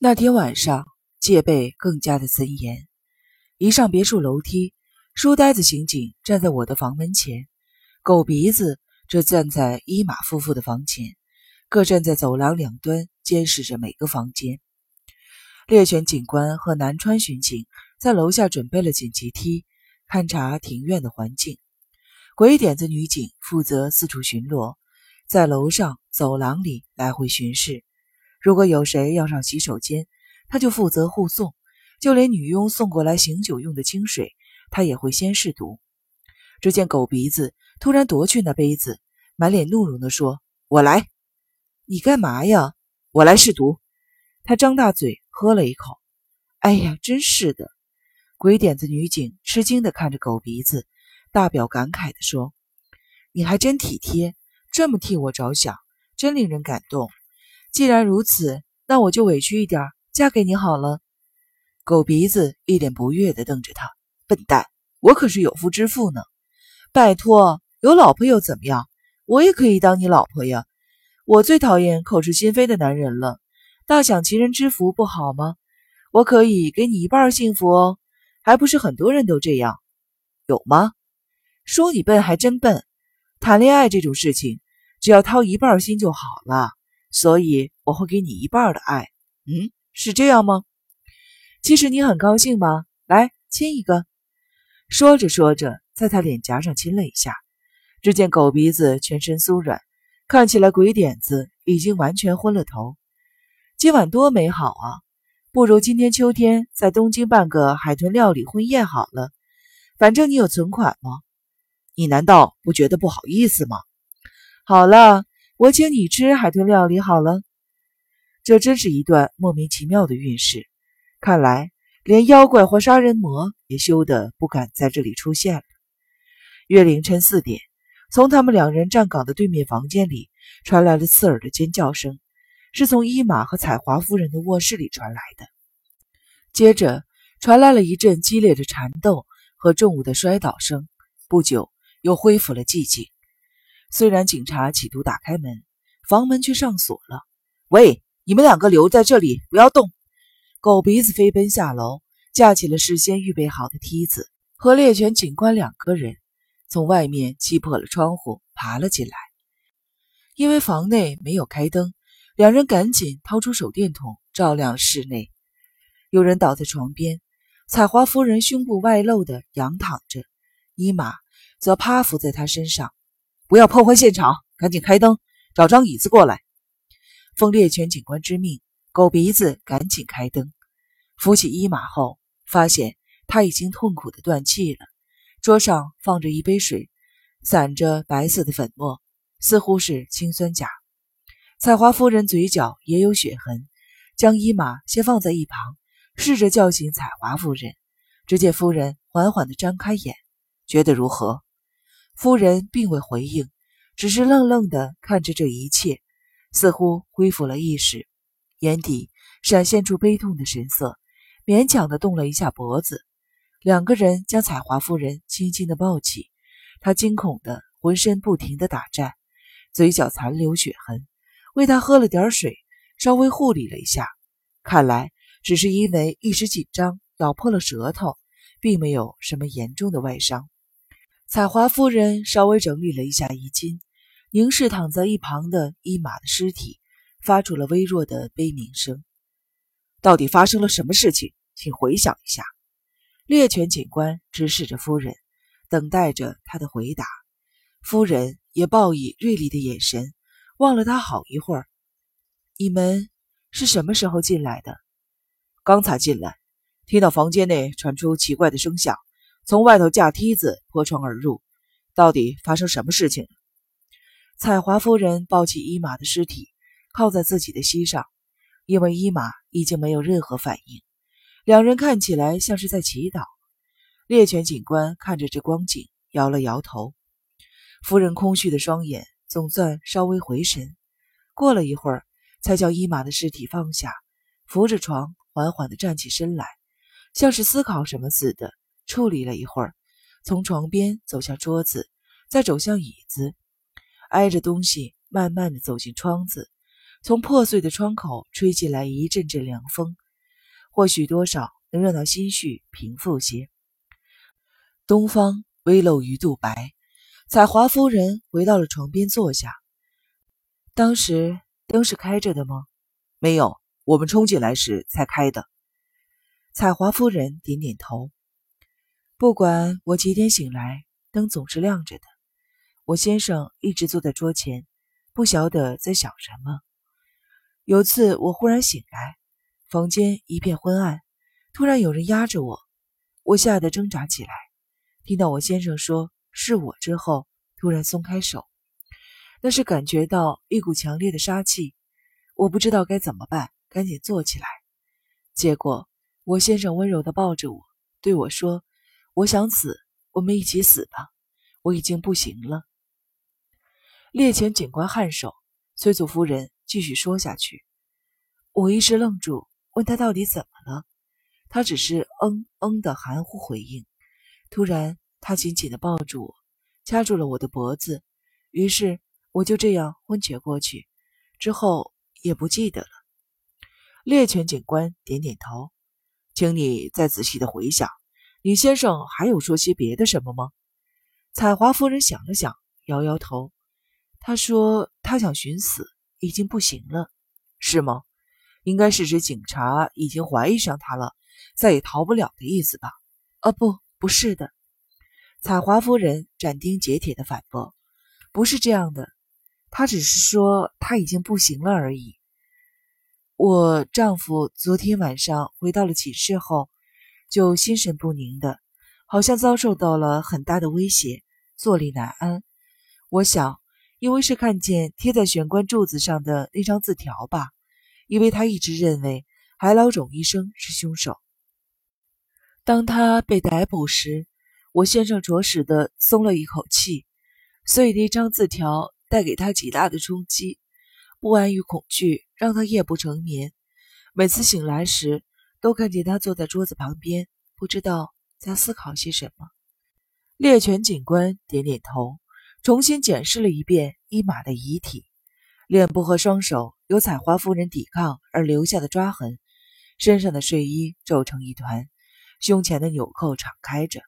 那天晚上戒备更加的森严。一上别墅楼梯，书呆子刑警站在我的房门前，狗鼻子则站在伊玛夫妇的房前，各站在走廊两端监视着每个房间。猎犬警官和南川巡警在楼下准备了紧急梯，勘察庭院的环境。鬼点子女警负责四处巡逻，在楼上、走廊里来回巡视。如果有谁要上洗手间，他就负责护送；就连女佣送过来醒酒用的清水，他也会先试毒。只见狗鼻子突然夺去那杯子，满脸怒容地说：“我来！你干嘛呀？我来试毒。”他张大嘴。喝了一口，哎呀，真是的！鬼点子女警吃惊地看着狗鼻子，大表感慨地说：“你还真体贴，这么替我着想，真令人感动。既然如此，那我就委屈一点，嫁给你好了。”狗鼻子一脸不悦地瞪着他：“笨蛋，我可是有夫之妇呢！拜托，有老婆又怎么样？我也可以当你老婆呀！我最讨厌口是心非的男人了。”大享其人之福不好吗？我可以给你一半幸福哦，还不是很多人都这样？有吗？说你笨还真笨。谈恋爱这种事情，只要掏一半心就好了。所以我会给你一半的爱。嗯，是这样吗？其实你很高兴吗？来亲一个。说着说着，在他脸颊上亲了一下。只见狗鼻子全身酥软，看起来鬼点子已经完全昏了头。今晚多美好啊！不如今天秋天在东京办个海豚料理婚宴好了。反正你有存款吗？你难道不觉得不好意思吗？好了，我请你吃海豚料理好了。这真是一段莫名其妙的运势。看来连妖怪或杀人魔也羞得不敢在这里出现了。约凌晨四点，从他们两人站岗的对面房间里传来了刺耳的尖叫声。是从伊玛和彩华夫人的卧室里传来的，接着传来了一阵激烈的缠斗和重物的摔倒声。不久，又恢复了寂静。虽然警察企图打开门，房门却上锁了。喂，你们两个留在这里，不要动！狗鼻子飞奔下楼，架起了事先预备好的梯子，和猎犬警官两个人从外面击破了窗户，爬了进来。因为房内没有开灯。两人赶紧掏出手电筒照亮室内，有人倒在床边，彩华夫人胸部外露的仰躺着，伊玛则趴伏在她身上。不要破坏现场，赶紧开灯，找张椅子过来。奉猎犬警官之命，狗鼻子赶紧开灯，扶起伊玛后，发现他已经痛苦的断气了。桌上放着一杯水，散着白色的粉末，似乎是氰酸钾。彩华夫人嘴角也有血痕，将伊玛先放在一旁，试着叫醒彩华夫人。只见夫人缓缓地张开眼，觉得如何？夫人并未回应，只是愣愣地看着这一切，似乎恢复了意识，眼底闪现出悲痛的神色，勉强地动了一下脖子。两个人将彩华夫人轻轻地抱起，她惊恐的浑身不停地打颤，嘴角残留血痕。为她喝了点水，稍微护理了一下，看来只是因为一时紧张咬破了舌头，并没有什么严重的外伤。彩华夫人稍微整理了一下衣襟，凝视躺在一旁的伊玛的尸体，发出了微弱的悲鸣声。到底发生了什么事情？请回想一下。猎犬警官直视着夫人，等待着他的回答。夫人也报以锐利的眼神。望了他好一会儿，你们是什么时候进来的？刚才进来，听到房间内传出奇怪的声响，从外头架梯子破窗而入。到底发生什么事情了？彩华夫人抱起伊玛的尸体，靠在自己的膝上，因为伊玛已经没有任何反应。两人看起来像是在祈祷。猎犬警官看着这光景，摇了摇头。夫人空虚的双眼。总算稍微回神，过了一会儿，才将伊玛的尸体放下，扶着床，缓缓地站起身来，像是思考什么似的，处理了一会儿，从床边走向桌子，再走向椅子，挨着东西，慢慢地走进窗子，从破碎的窗口吹进来一阵阵凉风，或许多少能让他心绪平复些。东方微露鱼肚白，彩华夫人回到了床边坐下。当时灯是开着的吗？没有，我们冲进来时才开的。彩华夫人点点头。不管我几点醒来，灯总是亮着的。我先生一直坐在桌前，不晓得在想什么。有次我忽然醒来，房间一片昏暗，突然有人压着我，我吓得挣扎起来。听到我先生说是我之后，突然松开手，那是感觉到一股强烈的杀气。我不知道该怎么办，赶紧坐起来。结果我先生温柔地抱着我，对我说：“我想死，我们一起死吧，我已经不行了。”猎犬警官颔首，崔祖夫人继续说下去。我一时愣住，问他到底怎么了。他只是嗯嗯的含糊回应。突然，他紧紧地抱住我，掐住了我的脖子，于是我就这样昏厥过去。之后也不记得了。猎犬警官点点头，请你再仔细的回想，你先生还有说些别的什么吗？彩华夫人想了想，摇摇头。他说：“他想寻死，已经不行了，是吗？应该是指警察已经怀疑上他了，再也逃不了的意思吧？”“啊，不，不是的。”彩华夫人斩钉截铁地反驳：“不是这样的，他只是说他已经不行了而已。我丈夫昨天晚上回到了寝室后，就心神不宁的，好像遭受到了很大的威胁，坐立难安。我想。”因为是看见贴在玄关柱子上的那张字条吧，因为他一直认为海老种医生是凶手。当他被逮捕时，我先生着实的松了一口气，所以那张字条带给他极大的冲击，不安与恐惧让他夜不成眠。每次醒来时，都看见他坐在桌子旁边，不知道在思考些什么。猎犬警官点点头。重新检视了一遍伊玛的遗体，脸部和双手有彩华夫人抵抗而留下的抓痕，身上的睡衣皱成一团，胸前的纽扣敞开着，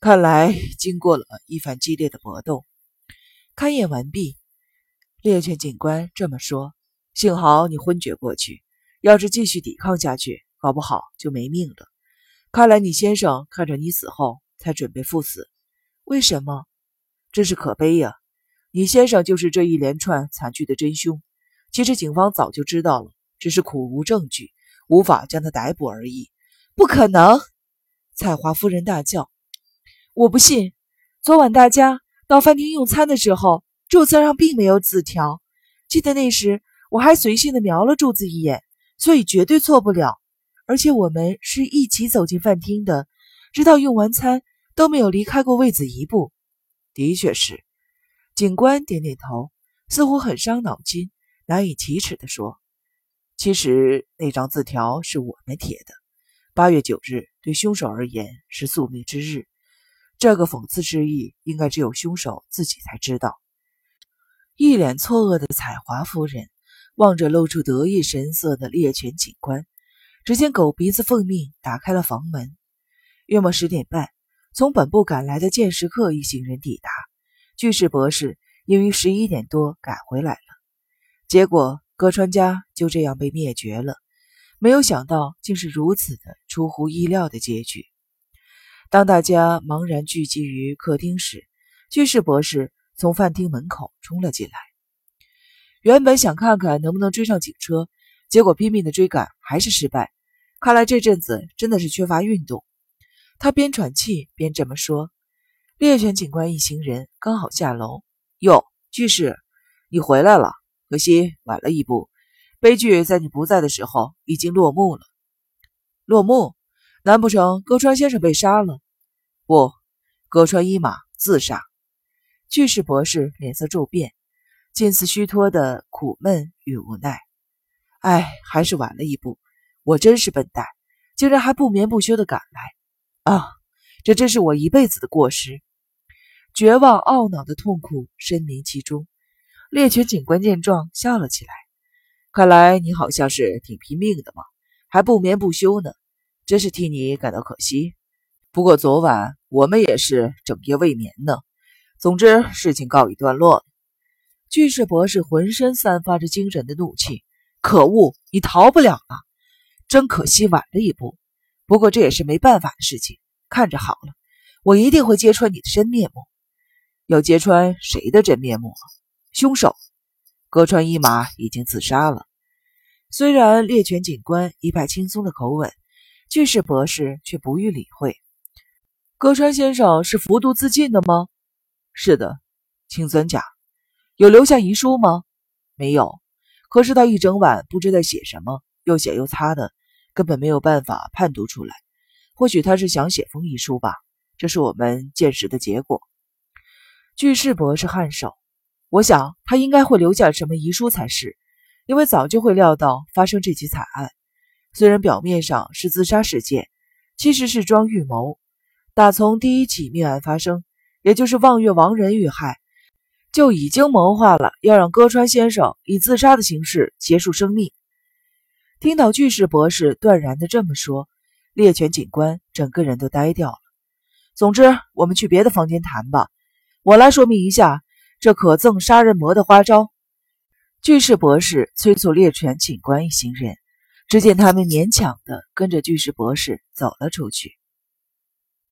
看来经过了一番激烈的搏斗。勘验完毕，猎犬警官这么说：“幸好你昏厥过去，要是继续抵抗下去，搞不好就没命了。看来你先生看着你死后才准备赴死，为什么？”真是可悲呀！你先生就是这一连串惨剧的真凶。其实警方早就知道了，只是苦无证据，无法将他逮捕而已。不可能！彩华夫人大叫：“我不信！昨晚大家到饭厅用餐的时候，柱子上并没有字条。记得那时我还随性的瞄了柱子一眼，所以绝对错不了。而且我们是一起走进饭厅的，直到用完餐都没有离开过位子一步。”的确是，警官点点头，似乎很伤脑筋，难以启齿地说：“其实那张字条是我们贴的。八月九日对凶手而言是宿命之日，这个讽刺之意应该只有凶手自己才知道。”一脸错愕的彩华夫人望着露出得意神色的猎犬警官，只见狗鼻子奉命打开了房门。约莫十点半。从本部赶来的剑士客一行人抵达，巨士博士也于十一点多赶回来了。结果歌川家就这样被灭绝了。没有想到，竟是如此的出乎意料的结局。当大家茫然聚集于客厅时，巨士博士从饭厅门口冲了进来。原本想看看能不能追上警车，结果拼命的追赶还是失败。看来这阵子真的是缺乏运动。他边喘气边这么说。猎犬警官一行人刚好下楼。哟，巨士，你回来了，可惜晚了一步。悲剧在你不在的时候已经落幕了。落幕？难不成歌川先生被杀了？不，歌川一马自杀。巨士博士脸色骤变，近似虚脱的苦闷与无奈。哎，还是晚了一步。我真是笨蛋，竟然还不眠不休地赶来。啊，这真是我一辈子的过失！绝望、懊恼的痛苦深明其中。猎犬警官见状笑了起来，看来你好像是挺拼命的嘛，还不眠不休呢，真是替你感到可惜。不过昨晚我们也是整夜未眠呢。总之，事情告一段落了。巨士博士浑身散发着惊人的怒气。可恶，你逃不了了！真可惜，晚了一步。不过这也是没办法的事情。看着好了，我一定会揭穿你的真面目。要揭穿谁的真面目？凶手。歌川一马已经自杀了。虽然猎犬警官一派轻松的口吻，巨士博士却不予理会。歌川先生是服毒自尽的吗？是的，氰酸钾。有留下遗书吗？没有。可是他一整晚不知在写什么，又写又擦的，根本没有办法判读出来。或许他是想写封遗书吧。这是我们见识的结果。巨士博士颔首。我想他应该会留下什么遗书才是，因为早就会料到发生这起惨案。虽然表面上是自杀事件，其实是桩预谋。打从第一起命案发生，也就是望月亡人遇害，就已经谋划了要让歌川先生以自杀的形式结束生命。听到巨石博士断然的这么说，猎犬警官整个人都呆掉了。总之，我们去别的房间谈吧。我来说明一下。这可憎杀人魔的花招，巨石博士催促猎犬警官一行人。只见他们勉强的跟着巨石博士走了出去。